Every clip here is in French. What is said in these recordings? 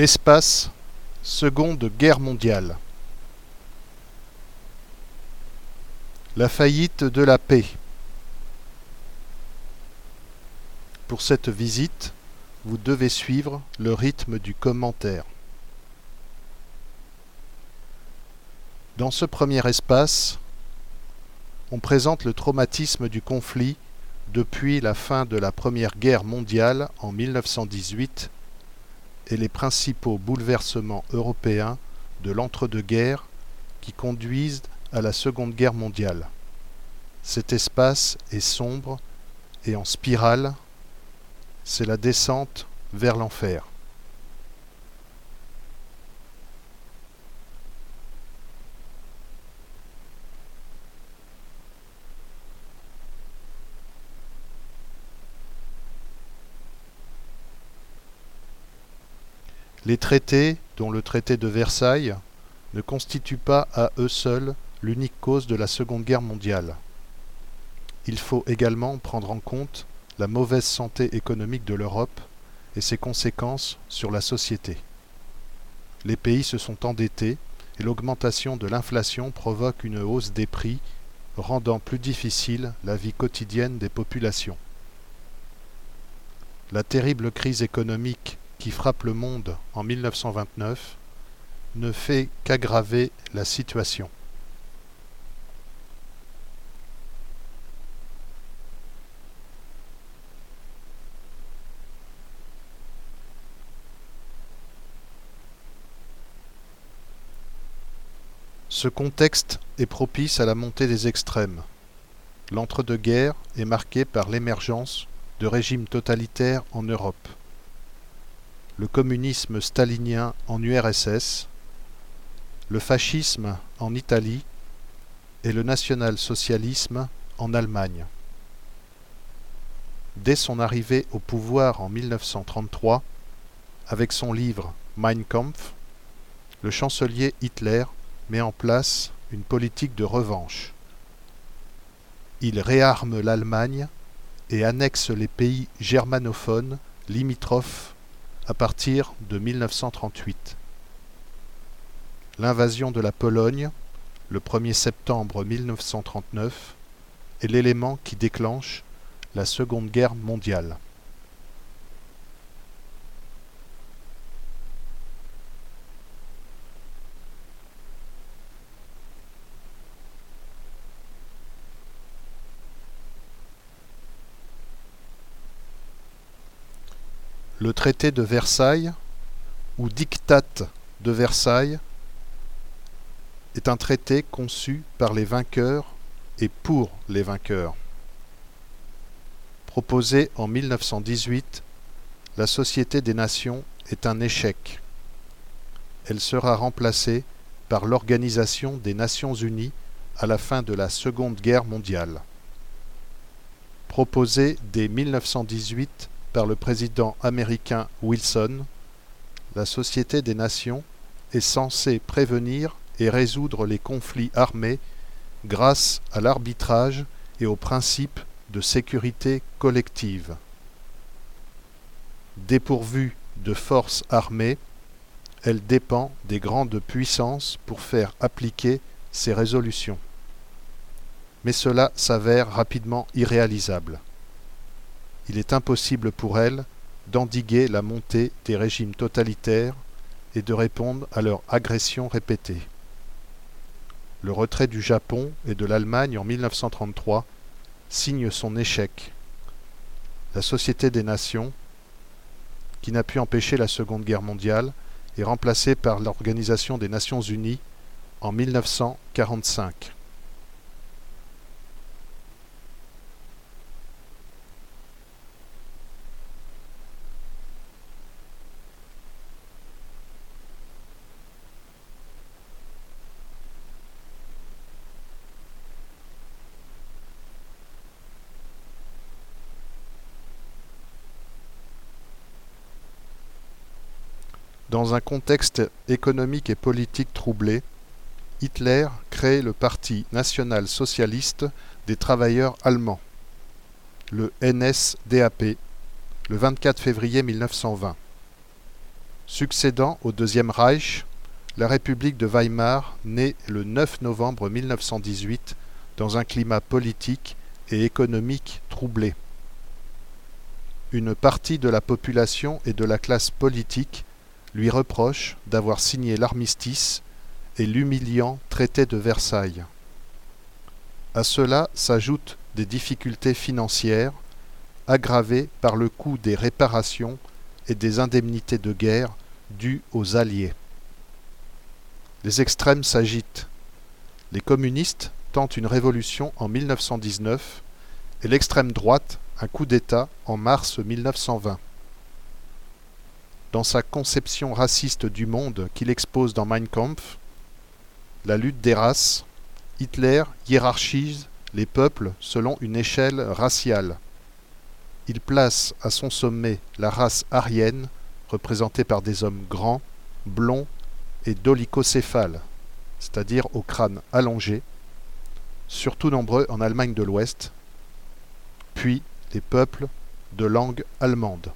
Espace Seconde Guerre mondiale La faillite de la paix Pour cette visite, vous devez suivre le rythme du commentaire. Dans ce premier espace, on présente le traumatisme du conflit depuis la fin de la Première Guerre mondiale en 1918 et les principaux bouleversements européens de l'entre-deux-guerres qui conduisent à la Seconde Guerre mondiale. Cet espace est sombre et en spirale, c'est la descente vers l'enfer. Les traités, dont le traité de Versailles, ne constituent pas à eux seuls l'unique cause de la Seconde Guerre mondiale. Il faut également prendre en compte la mauvaise santé économique de l'Europe et ses conséquences sur la société. Les pays se sont endettés et l'augmentation de l'inflation provoque une hausse des prix, rendant plus difficile la vie quotidienne des populations. La terrible crise économique qui frappe le monde en 1929 ne fait qu'aggraver la situation. Ce contexte est propice à la montée des extrêmes. L'entre-deux-guerres est marqué par l'émergence de régimes totalitaires en Europe le communisme stalinien en URSS, le fascisme en Italie et le national-socialisme en Allemagne. Dès son arrivée au pouvoir en 1933, avec son livre Mein Kampf, le chancelier Hitler met en place une politique de revanche. Il réarme l'Allemagne et annexe les pays germanophones limitrophes à partir de 1938. L'invasion de la Pologne, le 1er septembre 1939, est l'élément qui déclenche la Seconde Guerre mondiale. Le traité de Versailles, ou Diktat de Versailles, est un traité conçu par les vainqueurs et pour les vainqueurs. Proposé en 1918, la Société des Nations est un échec. Elle sera remplacée par l'Organisation des Nations Unies à la fin de la Seconde Guerre mondiale. Proposée dès 1918 par le président américain Wilson, la Société des Nations est censée prévenir et résoudre les conflits armés grâce à l'arbitrage et au principe de sécurité collective. Dépourvue de forces armées, elle dépend des grandes puissances pour faire appliquer ses résolutions. Mais cela s'avère rapidement irréalisable il est impossible pour elle d'endiguer la montée des régimes totalitaires et de répondre à leurs agressions répétées. Le retrait du Japon et de l'Allemagne en 1933 signe son échec. La Société des Nations, qui n'a pu empêcher la Seconde Guerre mondiale, est remplacée par l'Organisation des Nations Unies en 1945. Dans un contexte économique et politique troublé, Hitler crée le Parti national-socialiste des travailleurs allemands, le NSDAP, le 24 février 1920. Succédant au Deuxième Reich, la République de Weimar naît le 9 novembre 1918 dans un climat politique et économique troublé. Une partie de la population et de la classe politique lui reproche d'avoir signé l'armistice et l'humiliant traité de Versailles. À cela s'ajoutent des difficultés financières aggravées par le coût des réparations et des indemnités de guerre dues aux Alliés. Les extrêmes s'agitent. Les communistes tentent une révolution en 1919 et l'extrême droite un coup d'État en mars 1920. Dans sa conception raciste du monde qu'il expose dans Mein Kampf, la lutte des races, Hitler hiérarchise les peuples selon une échelle raciale. Il place à son sommet la race aryenne, représentée par des hommes grands, blonds et dolicocéphales, c'est-à-dire au crâne allongé, surtout nombreux en Allemagne de l'Ouest, puis les peuples de langue allemande.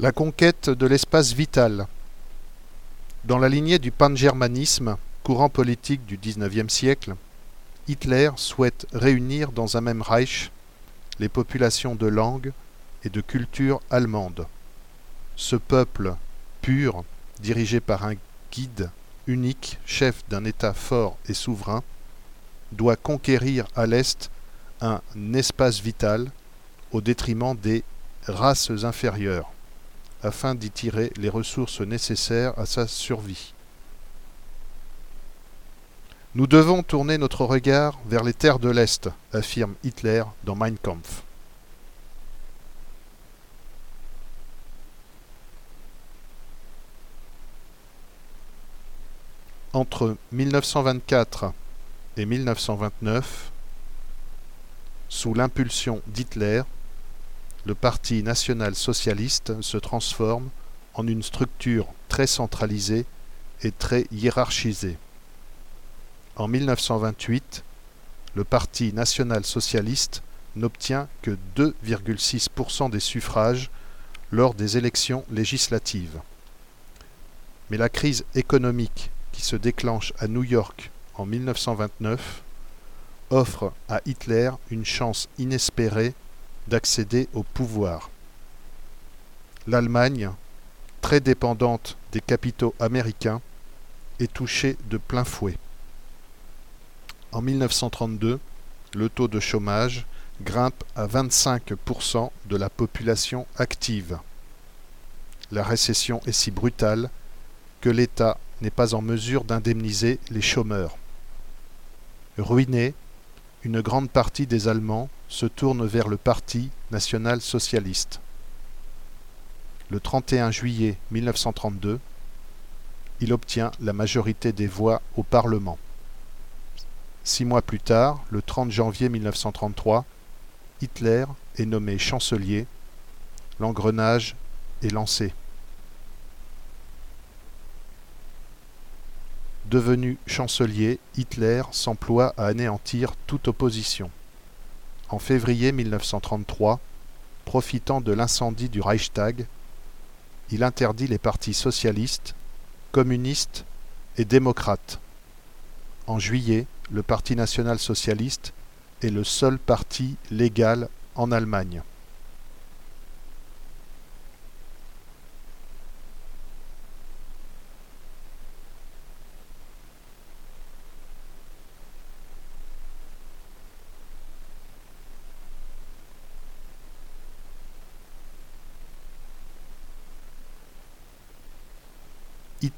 La conquête de l'espace vital. Dans la lignée du pangermanisme, courant politique du XIXe siècle, Hitler souhaite réunir dans un même Reich les populations de langue et de culture allemande. Ce peuple pur, dirigé par un guide unique, chef d'un État fort et souverain, doit conquérir à l'Est un espace vital au détriment des races inférieures afin d'y tirer les ressources nécessaires à sa survie. Nous devons tourner notre regard vers les terres de l'Est, affirme Hitler dans Mein Kampf. Entre 1924 et 1929, sous l'impulsion d'Hitler, le Parti national-socialiste se transforme en une structure très centralisée et très hiérarchisée. En 1928, le Parti national-socialiste n'obtient que 2,6% des suffrages lors des élections législatives. Mais la crise économique qui se déclenche à New York en 1929 offre à Hitler une chance inespérée d'accéder au pouvoir. L'Allemagne, très dépendante des capitaux américains, est touchée de plein fouet. En 1932, le taux de chômage grimpe à 25% de la population active. La récession est si brutale que l'État n'est pas en mesure d'indemniser les chômeurs. Ruinés, une grande partie des Allemands se tourne vers le Parti national-socialiste. le 31 juillet 1932, il obtient la majorité des voix au Parlement. Six mois plus tard, le 30 janvier 1933, Hitler est nommé chancelier. L'engrenage est lancé. Devenu chancelier, Hitler s'emploie à anéantir toute opposition. En février 1933, profitant de l'incendie du Reichstag, il interdit les partis socialistes, communistes et démocrates. En juillet, le Parti national-socialiste est le seul parti légal en Allemagne.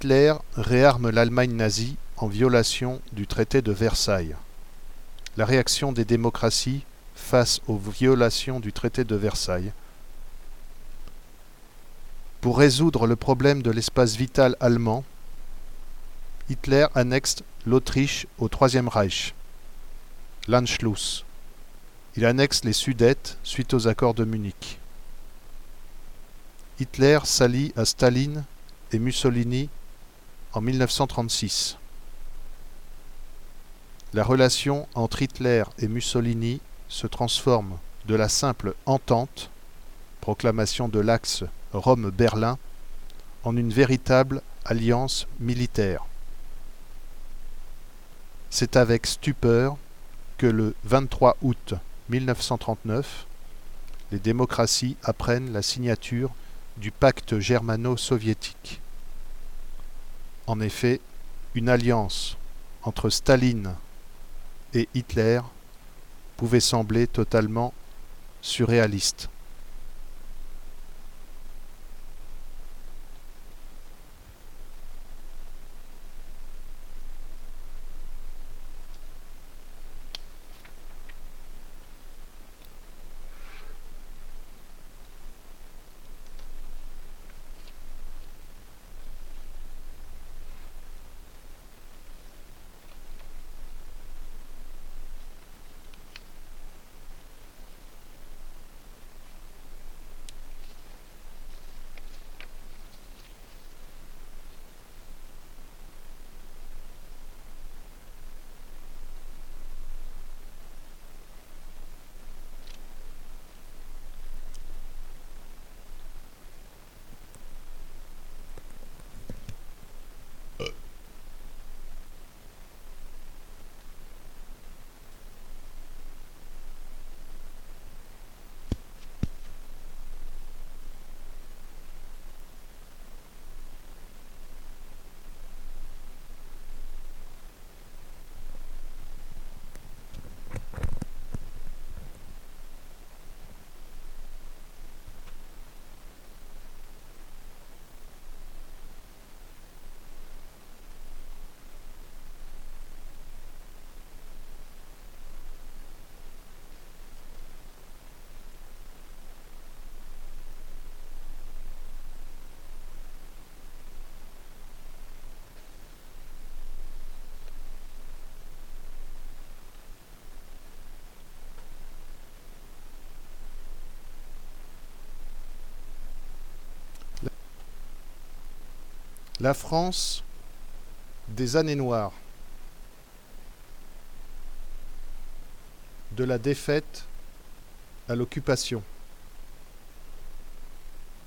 Hitler réarme l'Allemagne nazie en violation du traité de Versailles. La réaction des démocraties face aux violations du traité de Versailles. Pour résoudre le problème de l'espace vital allemand, Hitler annexe l'Autriche au Troisième Reich. L'Anschluss. Il annexe les Sudètes suite aux accords de Munich. Hitler s'allie à Staline et Mussolini en 1936. La relation entre Hitler et Mussolini se transforme de la simple entente, proclamation de l'axe Rome-Berlin, en une véritable alliance militaire. C'est avec stupeur que le 23 août 1939, les démocraties apprennent la signature du pacte germano-soviétique. En effet, une alliance entre Staline et Hitler pouvait sembler totalement surréaliste. La France des années noires, de la défaite à l'occupation.